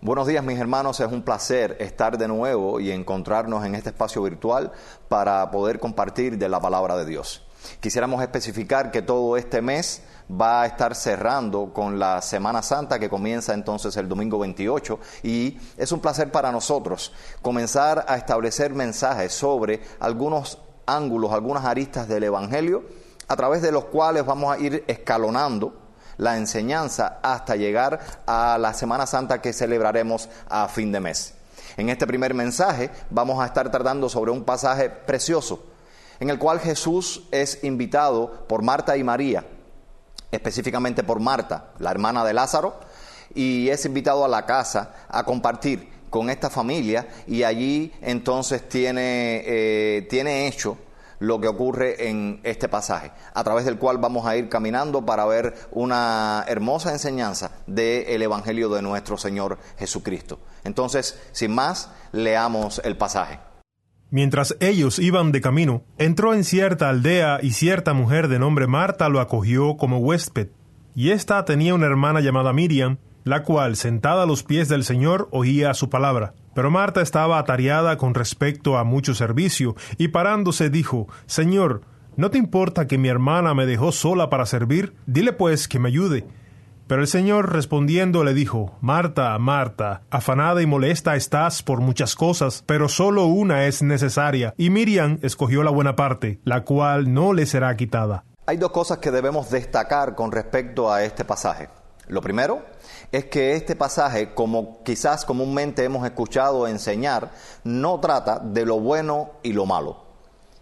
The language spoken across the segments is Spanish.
Buenos días mis hermanos, es un placer estar de nuevo y encontrarnos en este espacio virtual para poder compartir de la palabra de Dios. Quisiéramos especificar que todo este mes va a estar cerrando con la Semana Santa que comienza entonces el domingo 28 y es un placer para nosotros comenzar a establecer mensajes sobre algunos ángulos, algunas aristas del Evangelio a través de los cuales vamos a ir escalonando la enseñanza hasta llegar a la Semana Santa que celebraremos a fin de mes. En este primer mensaje vamos a estar tratando sobre un pasaje precioso en el cual Jesús es invitado por Marta y María, específicamente por Marta, la hermana de Lázaro, y es invitado a la casa a compartir con esta familia y allí entonces tiene, eh, tiene hecho lo que ocurre en este pasaje, a través del cual vamos a ir caminando para ver una hermosa enseñanza del Evangelio de nuestro Señor Jesucristo. Entonces, sin más, leamos el pasaje. Mientras ellos iban de camino, entró en cierta aldea y cierta mujer de nombre Marta lo acogió como huésped. Y ésta tenía una hermana llamada Miriam, la cual, sentada a los pies del Señor, oía su palabra. Pero Marta estaba atareada con respecto a mucho servicio, y parándose dijo, Señor, ¿no te importa que mi hermana me dejó sola para servir? Dile pues que me ayude. Pero el Señor respondiendo le dijo, Marta, Marta, afanada y molesta estás por muchas cosas, pero solo una es necesaria, y Miriam escogió la buena parte, la cual no le será quitada. Hay dos cosas que debemos destacar con respecto a este pasaje. Lo primero es que este pasaje, como quizás comúnmente hemos escuchado enseñar, no trata de lo bueno y lo malo.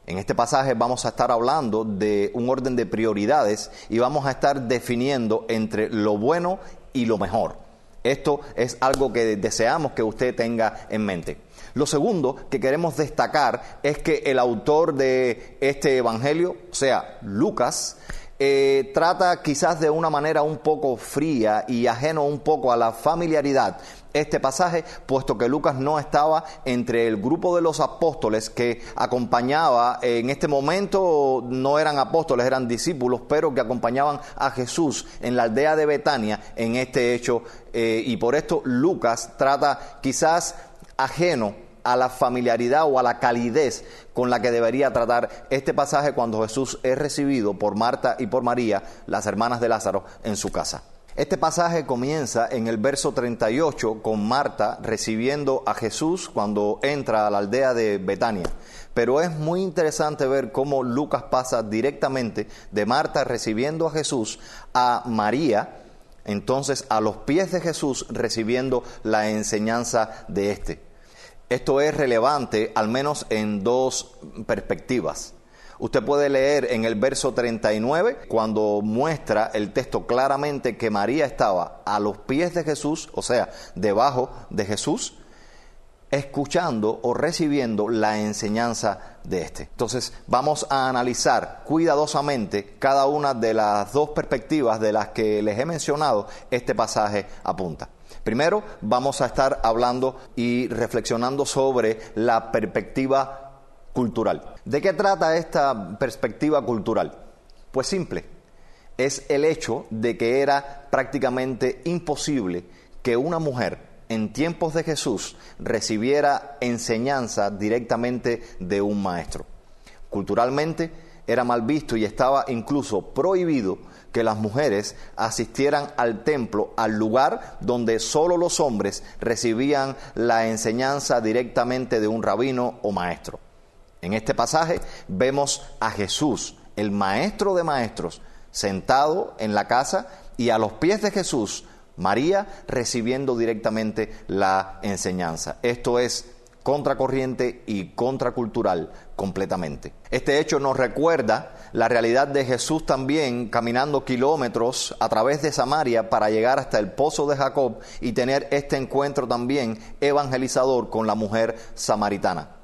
En este pasaje vamos a estar hablando de un orden de prioridades y vamos a estar definiendo entre lo bueno y lo mejor. Esto es algo que deseamos que usted tenga en mente. Lo segundo que queremos destacar es que el autor de este Evangelio, o sea, Lucas, eh, trata quizás de una manera un poco fría y ajeno un poco a la familiaridad este pasaje, puesto que Lucas no estaba entre el grupo de los apóstoles que acompañaba, en este momento no eran apóstoles, eran discípulos, pero que acompañaban a Jesús en la aldea de Betania en este hecho, eh, y por esto Lucas trata quizás ajeno a la familiaridad o a la calidez con la que debería tratar este pasaje cuando Jesús es recibido por Marta y por María, las hermanas de Lázaro, en su casa. Este pasaje comienza en el verso 38 con Marta recibiendo a Jesús cuando entra a la aldea de Betania. Pero es muy interesante ver cómo Lucas pasa directamente de Marta recibiendo a Jesús a María, entonces a los pies de Jesús recibiendo la enseñanza de éste. Esto es relevante al menos en dos perspectivas. Usted puede leer en el verso 39, cuando muestra el texto claramente que María estaba a los pies de Jesús, o sea, debajo de Jesús, escuchando o recibiendo la enseñanza de este. Entonces vamos a analizar cuidadosamente cada una de las dos perspectivas de las que les he mencionado este pasaje apunta. Primero, vamos a estar hablando y reflexionando sobre la perspectiva cultural. ¿De qué trata esta perspectiva cultural? Pues simple, es el hecho de que era prácticamente imposible que una mujer en tiempos de Jesús recibiera enseñanza directamente de un maestro. Culturalmente era mal visto y estaba incluso prohibido que las mujeres asistieran al templo, al lugar donde solo los hombres recibían la enseñanza directamente de un rabino o maestro. En este pasaje vemos a Jesús, el maestro de maestros, sentado en la casa y a los pies de Jesús, María recibiendo directamente la enseñanza. Esto es contracorriente y contracultural completamente. Este hecho nos recuerda la realidad de Jesús también caminando kilómetros a través de Samaria para llegar hasta el pozo de Jacob y tener este encuentro también evangelizador con la mujer samaritana.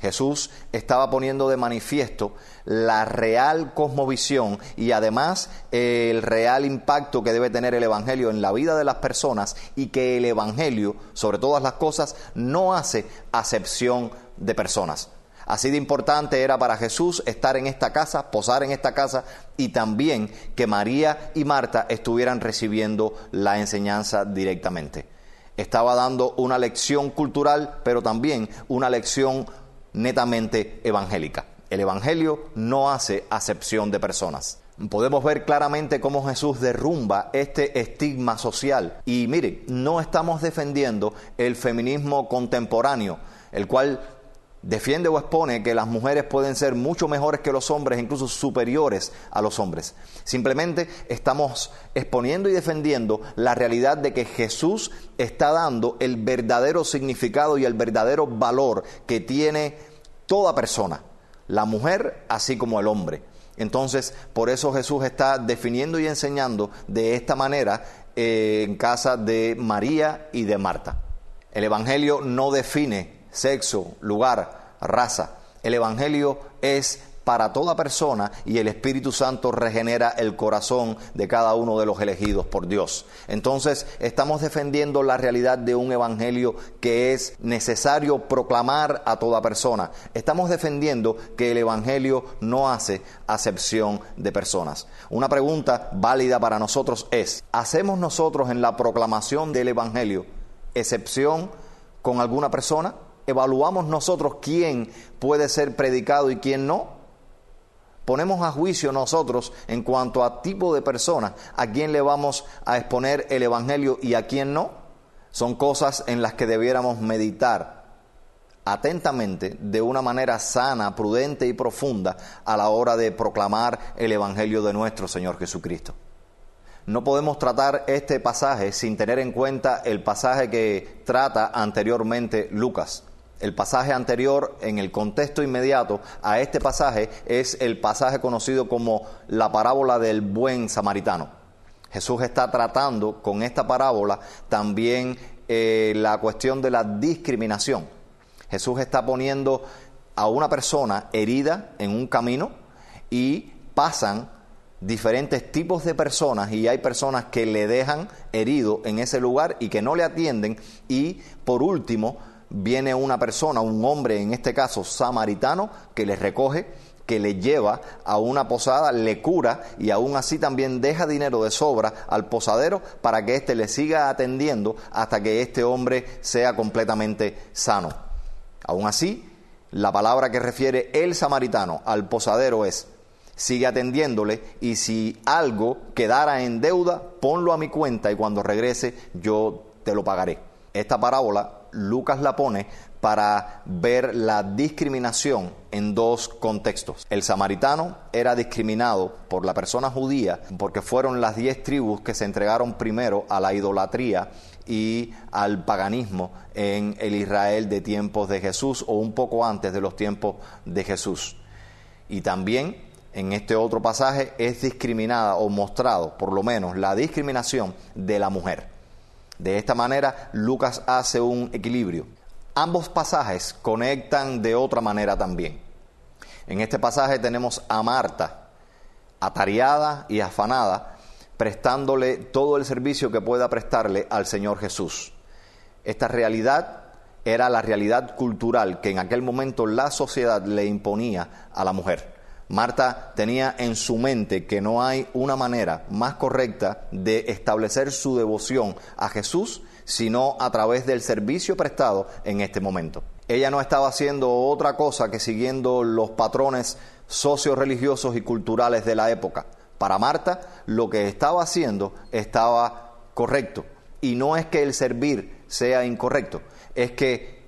Jesús estaba poniendo de manifiesto la real cosmovisión y además el real impacto que debe tener el Evangelio en la vida de las personas y que el Evangelio, sobre todas las cosas, no hace acepción de personas. Así de importante era para Jesús estar en esta casa, posar en esta casa y también que María y Marta estuvieran recibiendo la enseñanza directamente. Estaba dando una lección cultural, pero también una lección netamente evangélica. El Evangelio no hace acepción de personas. Podemos ver claramente cómo Jesús derrumba este estigma social. Y mire, no estamos defendiendo el feminismo contemporáneo, el cual defiende o expone que las mujeres pueden ser mucho mejores que los hombres, incluso superiores a los hombres. Simplemente estamos exponiendo y defendiendo la realidad de que Jesús está dando el verdadero significado y el verdadero valor que tiene toda persona, la mujer así como el hombre. Entonces, por eso Jesús está definiendo y enseñando de esta manera eh, en casa de María y de Marta. El Evangelio no define sexo, lugar, raza. El Evangelio es para toda persona y el Espíritu Santo regenera el corazón de cada uno de los elegidos por Dios. Entonces estamos defendiendo la realidad de un Evangelio que es necesario proclamar a toda persona. Estamos defendiendo que el Evangelio no hace acepción de personas. Una pregunta válida para nosotros es, ¿hacemos nosotros en la proclamación del Evangelio excepción con alguna persona? Evaluamos nosotros quién puede ser predicado y quién no. Ponemos a juicio nosotros en cuanto a tipo de persona, a quién le vamos a exponer el Evangelio y a quién no. Son cosas en las que debiéramos meditar atentamente, de una manera sana, prudente y profunda a la hora de proclamar el Evangelio de nuestro Señor Jesucristo. No podemos tratar este pasaje sin tener en cuenta el pasaje que trata anteriormente Lucas. El pasaje anterior, en el contexto inmediato a este pasaje, es el pasaje conocido como la parábola del buen samaritano. Jesús está tratando con esta parábola también eh, la cuestión de la discriminación. Jesús está poniendo a una persona herida en un camino y pasan diferentes tipos de personas y hay personas que le dejan herido en ese lugar y que no le atienden y por último viene una persona, un hombre en este caso samaritano, que le recoge, que le lleva a una posada, le cura y aún así también deja dinero de sobra al posadero para que éste le siga atendiendo hasta que este hombre sea completamente sano. Aún así, la palabra que refiere el samaritano al posadero es, sigue atendiéndole y si algo quedara en deuda, ponlo a mi cuenta y cuando regrese yo te lo pagaré. Esta parábola Lucas la pone para ver la discriminación en dos contextos. El samaritano era discriminado por la persona judía porque fueron las diez tribus que se entregaron primero a la idolatría y al paganismo en el Israel de tiempos de Jesús o un poco antes de los tiempos de Jesús. Y también en este otro pasaje es discriminada o mostrado por lo menos la discriminación de la mujer. De esta manera, Lucas hace un equilibrio. Ambos pasajes conectan de otra manera también. En este pasaje tenemos a Marta, atareada y afanada, prestándole todo el servicio que pueda prestarle al Señor Jesús. Esta realidad era la realidad cultural que en aquel momento la sociedad le imponía a la mujer. Marta tenía en su mente que no hay una manera más correcta de establecer su devoción a Jesús sino a través del servicio prestado en este momento. Ella no estaba haciendo otra cosa que siguiendo los patrones socio-religiosos y culturales de la época. Para Marta, lo que estaba haciendo estaba correcto. Y no es que el servir sea incorrecto, es que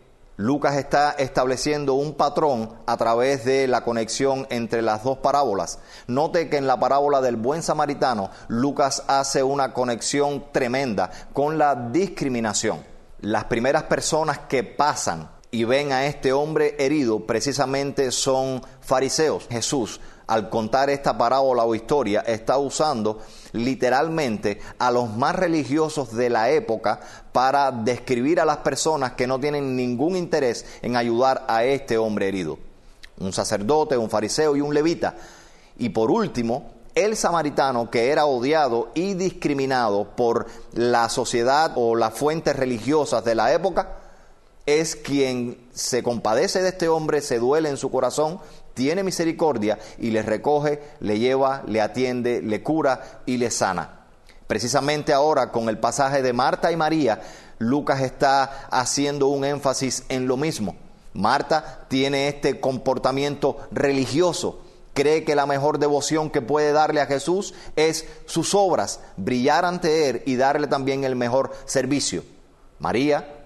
Lucas está estableciendo un patrón a través de la conexión entre las dos parábolas. Note que en la parábola del buen samaritano, Lucas hace una conexión tremenda con la discriminación. Las primeras personas que pasan y ven a este hombre herido precisamente son fariseos. Jesús al contar esta parábola o historia, está usando literalmente a los más religiosos de la época para describir a las personas que no tienen ningún interés en ayudar a este hombre herido. Un sacerdote, un fariseo y un levita. Y por último, el samaritano que era odiado y discriminado por la sociedad o las fuentes religiosas de la época, es quien se compadece de este hombre, se duele en su corazón tiene misericordia y le recoge, le lleva, le atiende, le cura y le sana. Precisamente ahora con el pasaje de Marta y María, Lucas está haciendo un énfasis en lo mismo. Marta tiene este comportamiento religioso, cree que la mejor devoción que puede darle a Jesús es sus obras, brillar ante Él y darle también el mejor servicio. María,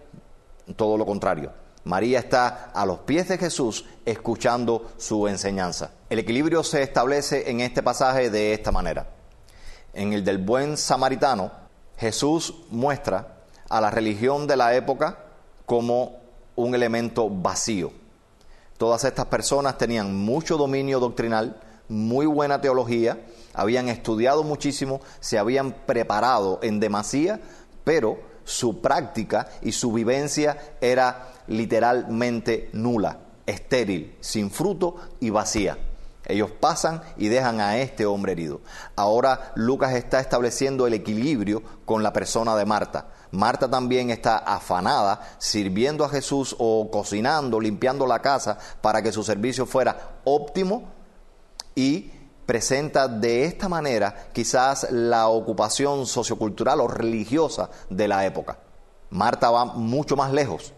todo lo contrario. María está a los pies de Jesús escuchando su enseñanza. El equilibrio se establece en este pasaje de esta manera. En el del buen samaritano, Jesús muestra a la religión de la época como un elemento vacío. Todas estas personas tenían mucho dominio doctrinal, muy buena teología, habían estudiado muchísimo, se habían preparado en demasía, pero su práctica y su vivencia era literalmente nula, estéril, sin fruto y vacía. Ellos pasan y dejan a este hombre herido. Ahora Lucas está estableciendo el equilibrio con la persona de Marta. Marta también está afanada sirviendo a Jesús o cocinando, limpiando la casa para que su servicio fuera óptimo y presenta de esta manera quizás la ocupación sociocultural o religiosa de la época. Marta va mucho más lejos.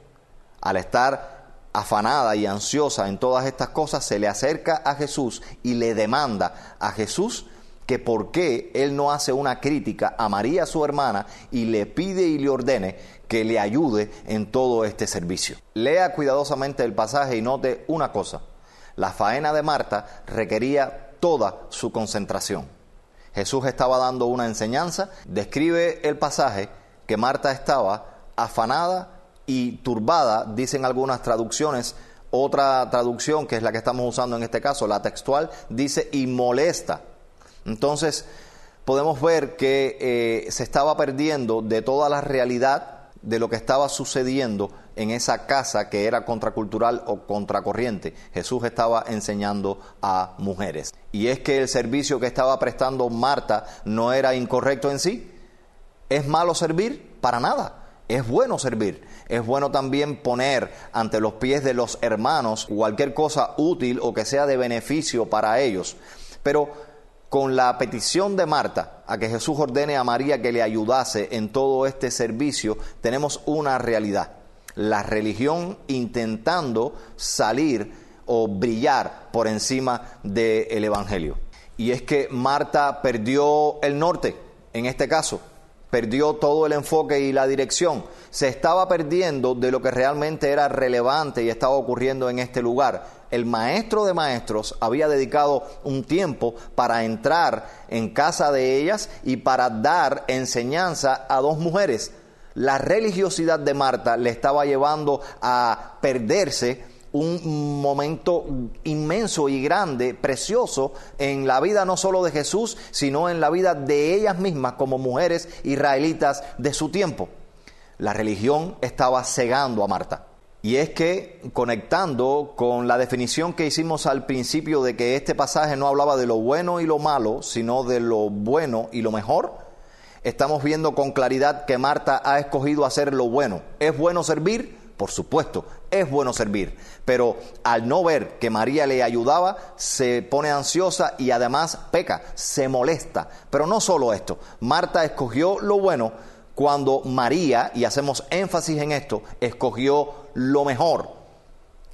Al estar afanada y ansiosa en todas estas cosas, se le acerca a Jesús y le demanda a Jesús que por qué él no hace una crítica a María, su hermana, y le pide y le ordene que le ayude en todo este servicio. Lea cuidadosamente el pasaje y note una cosa. La faena de Marta requería toda su concentración. Jesús estaba dando una enseñanza, describe el pasaje que Marta estaba afanada y turbada, dicen algunas traducciones. Otra traducción, que es la que estamos usando en este caso, la textual, dice y molesta. Entonces, podemos ver que eh, se estaba perdiendo de toda la realidad de lo que estaba sucediendo en esa casa que era contracultural o contracorriente. Jesús estaba enseñando a mujeres. Y es que el servicio que estaba prestando Marta no era incorrecto en sí. ¿Es malo servir? Para nada. Es bueno servir. Es bueno también poner ante los pies de los hermanos cualquier cosa útil o que sea de beneficio para ellos. Pero con la petición de Marta a que Jesús ordene a María que le ayudase en todo este servicio, tenemos una realidad. La religión intentando salir o brillar por encima del Evangelio. Y es que Marta perdió el norte, en este caso perdió todo el enfoque y la dirección, se estaba perdiendo de lo que realmente era relevante y estaba ocurriendo en este lugar. El maestro de maestros había dedicado un tiempo para entrar en casa de ellas y para dar enseñanza a dos mujeres. La religiosidad de Marta le estaba llevando a perderse un momento inmenso y grande, precioso, en la vida no solo de Jesús, sino en la vida de ellas mismas como mujeres israelitas de su tiempo. La religión estaba cegando a Marta. Y es que, conectando con la definición que hicimos al principio de que este pasaje no hablaba de lo bueno y lo malo, sino de lo bueno y lo mejor, estamos viendo con claridad que Marta ha escogido hacer lo bueno. ¿Es bueno servir? Por supuesto, es bueno servir, pero al no ver que María le ayudaba, se pone ansiosa y además peca, se molesta. Pero no solo esto, Marta escogió lo bueno cuando María, y hacemos énfasis en esto, escogió lo mejor.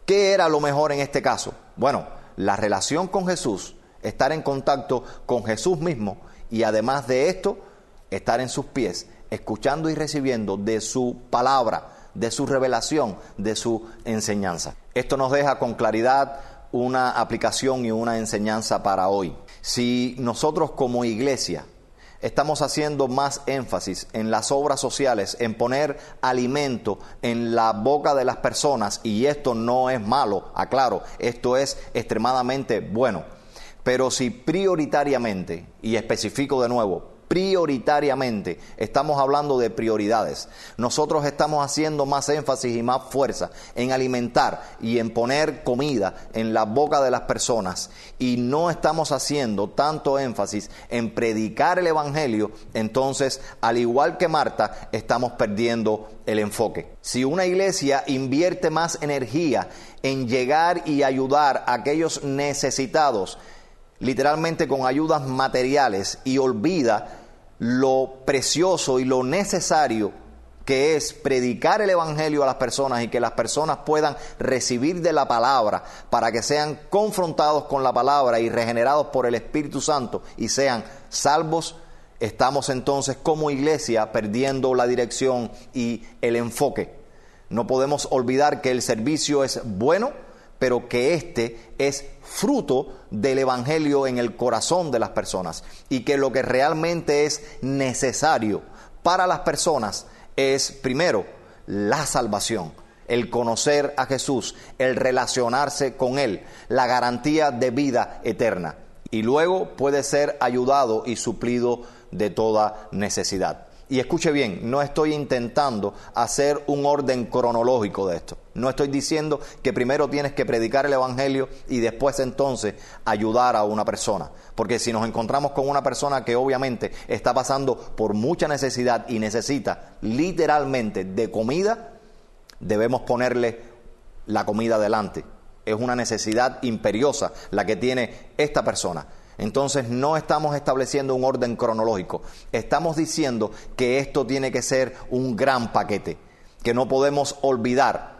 ¿Qué era lo mejor en este caso? Bueno, la relación con Jesús, estar en contacto con Jesús mismo y además de esto, estar en sus pies, escuchando y recibiendo de su palabra de su revelación, de su enseñanza. Esto nos deja con claridad una aplicación y una enseñanza para hoy. Si nosotros como iglesia estamos haciendo más énfasis en las obras sociales, en poner alimento en la boca de las personas, y esto no es malo, aclaro, esto es extremadamente bueno. Pero si prioritariamente, y especifico de nuevo, prioritariamente. Estamos hablando de prioridades. Nosotros estamos haciendo más énfasis y más fuerza en alimentar y en poner comida en la boca de las personas y no estamos haciendo tanto énfasis en predicar el Evangelio, entonces, al igual que Marta, estamos perdiendo el enfoque. Si una iglesia invierte más energía en llegar y ayudar a aquellos necesitados, literalmente con ayudas materiales y olvida lo precioso y lo necesario que es predicar el Evangelio a las personas y que las personas puedan recibir de la palabra para que sean confrontados con la palabra y regenerados por el Espíritu Santo y sean salvos, estamos entonces como iglesia perdiendo la dirección y el enfoque. No podemos olvidar que el servicio es bueno, pero que este es fruto del Evangelio en el corazón de las personas y que lo que realmente es necesario para las personas es primero la salvación, el conocer a Jesús, el relacionarse con Él, la garantía de vida eterna. Y luego puede ser ayudado y suplido de toda necesidad. Y escuche bien, no estoy intentando hacer un orden cronológico de esto. No estoy diciendo que primero tienes que predicar el Evangelio y después entonces ayudar a una persona. Porque si nos encontramos con una persona que obviamente está pasando por mucha necesidad y necesita literalmente de comida, debemos ponerle la comida delante. Es una necesidad imperiosa la que tiene esta persona. Entonces no estamos estableciendo un orden cronológico, estamos diciendo que esto tiene que ser un gran paquete, que no podemos olvidar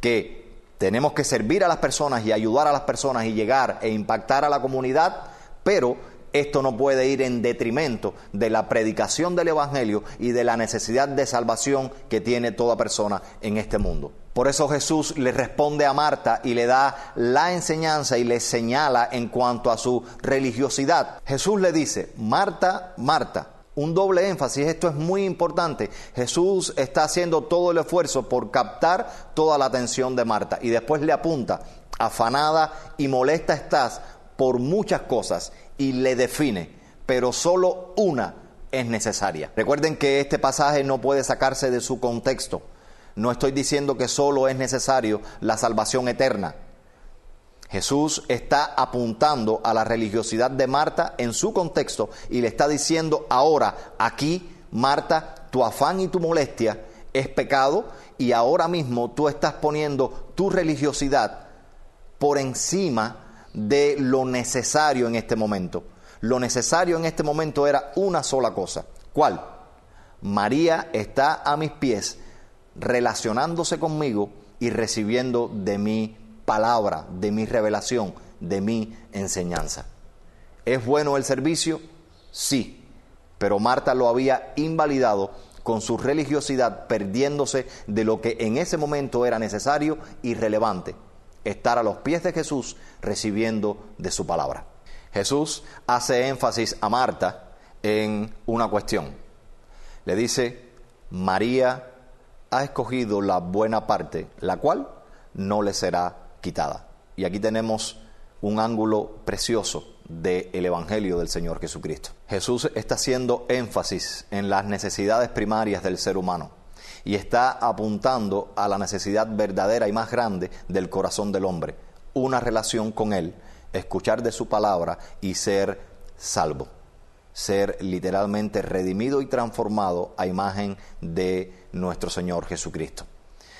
que tenemos que servir a las personas y ayudar a las personas y llegar e impactar a la comunidad, pero esto no puede ir en detrimento de la predicación del Evangelio y de la necesidad de salvación que tiene toda persona en este mundo. Por eso Jesús le responde a Marta y le da la enseñanza y le señala en cuanto a su religiosidad. Jesús le dice, Marta, Marta, un doble énfasis, esto es muy importante. Jesús está haciendo todo el esfuerzo por captar toda la atención de Marta y después le apunta, afanada y molesta estás por muchas cosas y le define, pero solo una es necesaria. Recuerden que este pasaje no puede sacarse de su contexto. No estoy diciendo que solo es necesario la salvación eterna. Jesús está apuntando a la religiosidad de Marta en su contexto y le está diciendo ahora, aquí, Marta, tu afán y tu molestia es pecado y ahora mismo tú estás poniendo tu religiosidad por encima de lo necesario en este momento. Lo necesario en este momento era una sola cosa. ¿Cuál? María está a mis pies relacionándose conmigo y recibiendo de mi palabra, de mi revelación, de mi enseñanza. ¿Es bueno el servicio? Sí, pero Marta lo había invalidado con su religiosidad, perdiéndose de lo que en ese momento era necesario y relevante estar a los pies de Jesús recibiendo de su palabra. Jesús hace énfasis a Marta en una cuestión. Le dice, María ha escogido la buena parte, la cual no le será quitada. Y aquí tenemos un ángulo precioso del Evangelio del Señor Jesucristo. Jesús está haciendo énfasis en las necesidades primarias del ser humano y está apuntando a la necesidad verdadera y más grande del corazón del hombre, una relación con Él, escuchar de su palabra y ser salvo, ser literalmente redimido y transformado a imagen de nuestro Señor Jesucristo.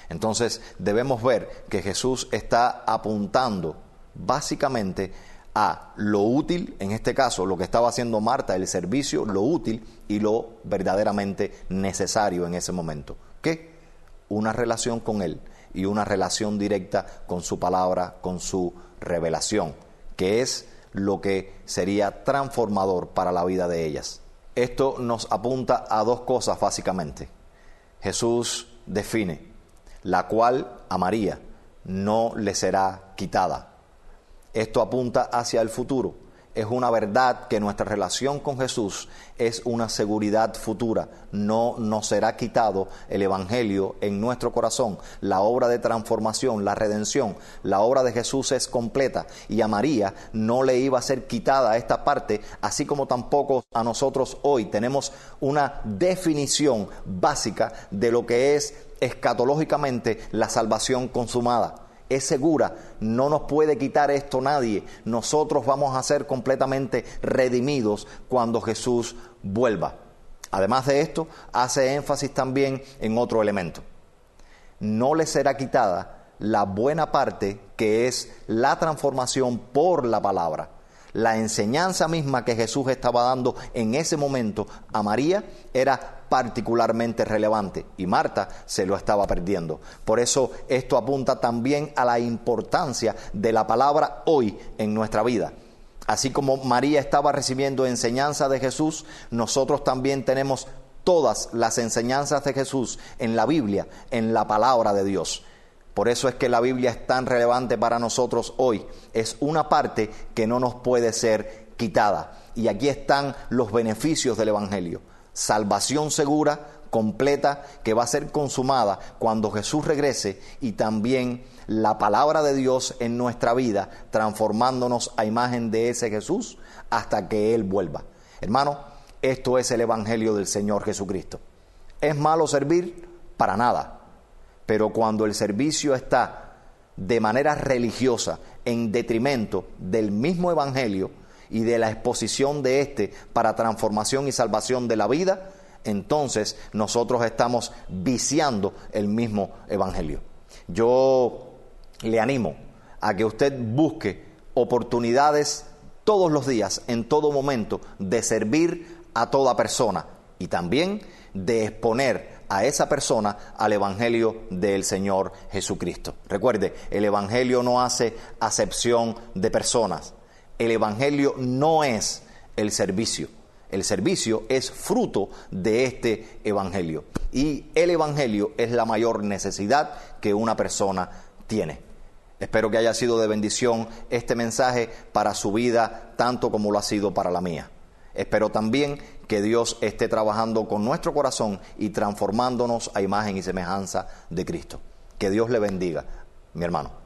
Entonces debemos ver que Jesús está apuntando básicamente a lo útil, en este caso lo que estaba haciendo Marta, el servicio, lo útil y lo verdaderamente necesario en ese momento. ¿Qué? Una relación con Él y una relación directa con su palabra, con su revelación, que es lo que sería transformador para la vida de ellas. Esto nos apunta a dos cosas básicamente. Jesús define, la cual a María no le será quitada. Esto apunta hacia el futuro es una verdad que nuestra relación con Jesús es una seguridad futura. No nos será quitado el Evangelio en nuestro corazón. La obra de transformación, la redención, la obra de Jesús es completa y a María no le iba a ser quitada esta parte, así como tampoco a nosotros hoy tenemos una definición básica de lo que es escatológicamente la salvación consumada es segura, no nos puede quitar esto nadie. Nosotros vamos a ser completamente redimidos cuando Jesús vuelva. Además de esto, hace énfasis también en otro elemento. No le será quitada la buena parte que es la transformación por la palabra. La enseñanza misma que Jesús estaba dando en ese momento a María era particularmente relevante y Marta se lo estaba perdiendo. Por eso esto apunta también a la importancia de la palabra hoy en nuestra vida. Así como María estaba recibiendo enseñanza de Jesús, nosotros también tenemos todas las enseñanzas de Jesús en la Biblia, en la palabra de Dios. Por eso es que la Biblia es tan relevante para nosotros hoy. Es una parte que no nos puede ser quitada. Y aquí están los beneficios del Evangelio. Salvación segura, completa, que va a ser consumada cuando Jesús regrese y también la palabra de Dios en nuestra vida, transformándonos a imagen de ese Jesús hasta que Él vuelva. Hermano, esto es el Evangelio del Señor Jesucristo. ¿Es malo servir? Para nada. Pero cuando el servicio está de manera religiosa en detrimento del mismo Evangelio y de la exposición de éste para transformación y salvación de la vida, entonces nosotros estamos viciando el mismo Evangelio. Yo le animo a que usted busque oportunidades todos los días, en todo momento, de servir a toda persona y también de exponer a esa persona al Evangelio del Señor Jesucristo. Recuerde, el Evangelio no hace acepción de personas. El Evangelio no es el servicio. El servicio es fruto de este Evangelio. Y el Evangelio es la mayor necesidad que una persona tiene. Espero que haya sido de bendición este mensaje para su vida, tanto como lo ha sido para la mía. Espero también que Dios esté trabajando con nuestro corazón y transformándonos a imagen y semejanza de Cristo. Que Dios le bendiga, mi hermano.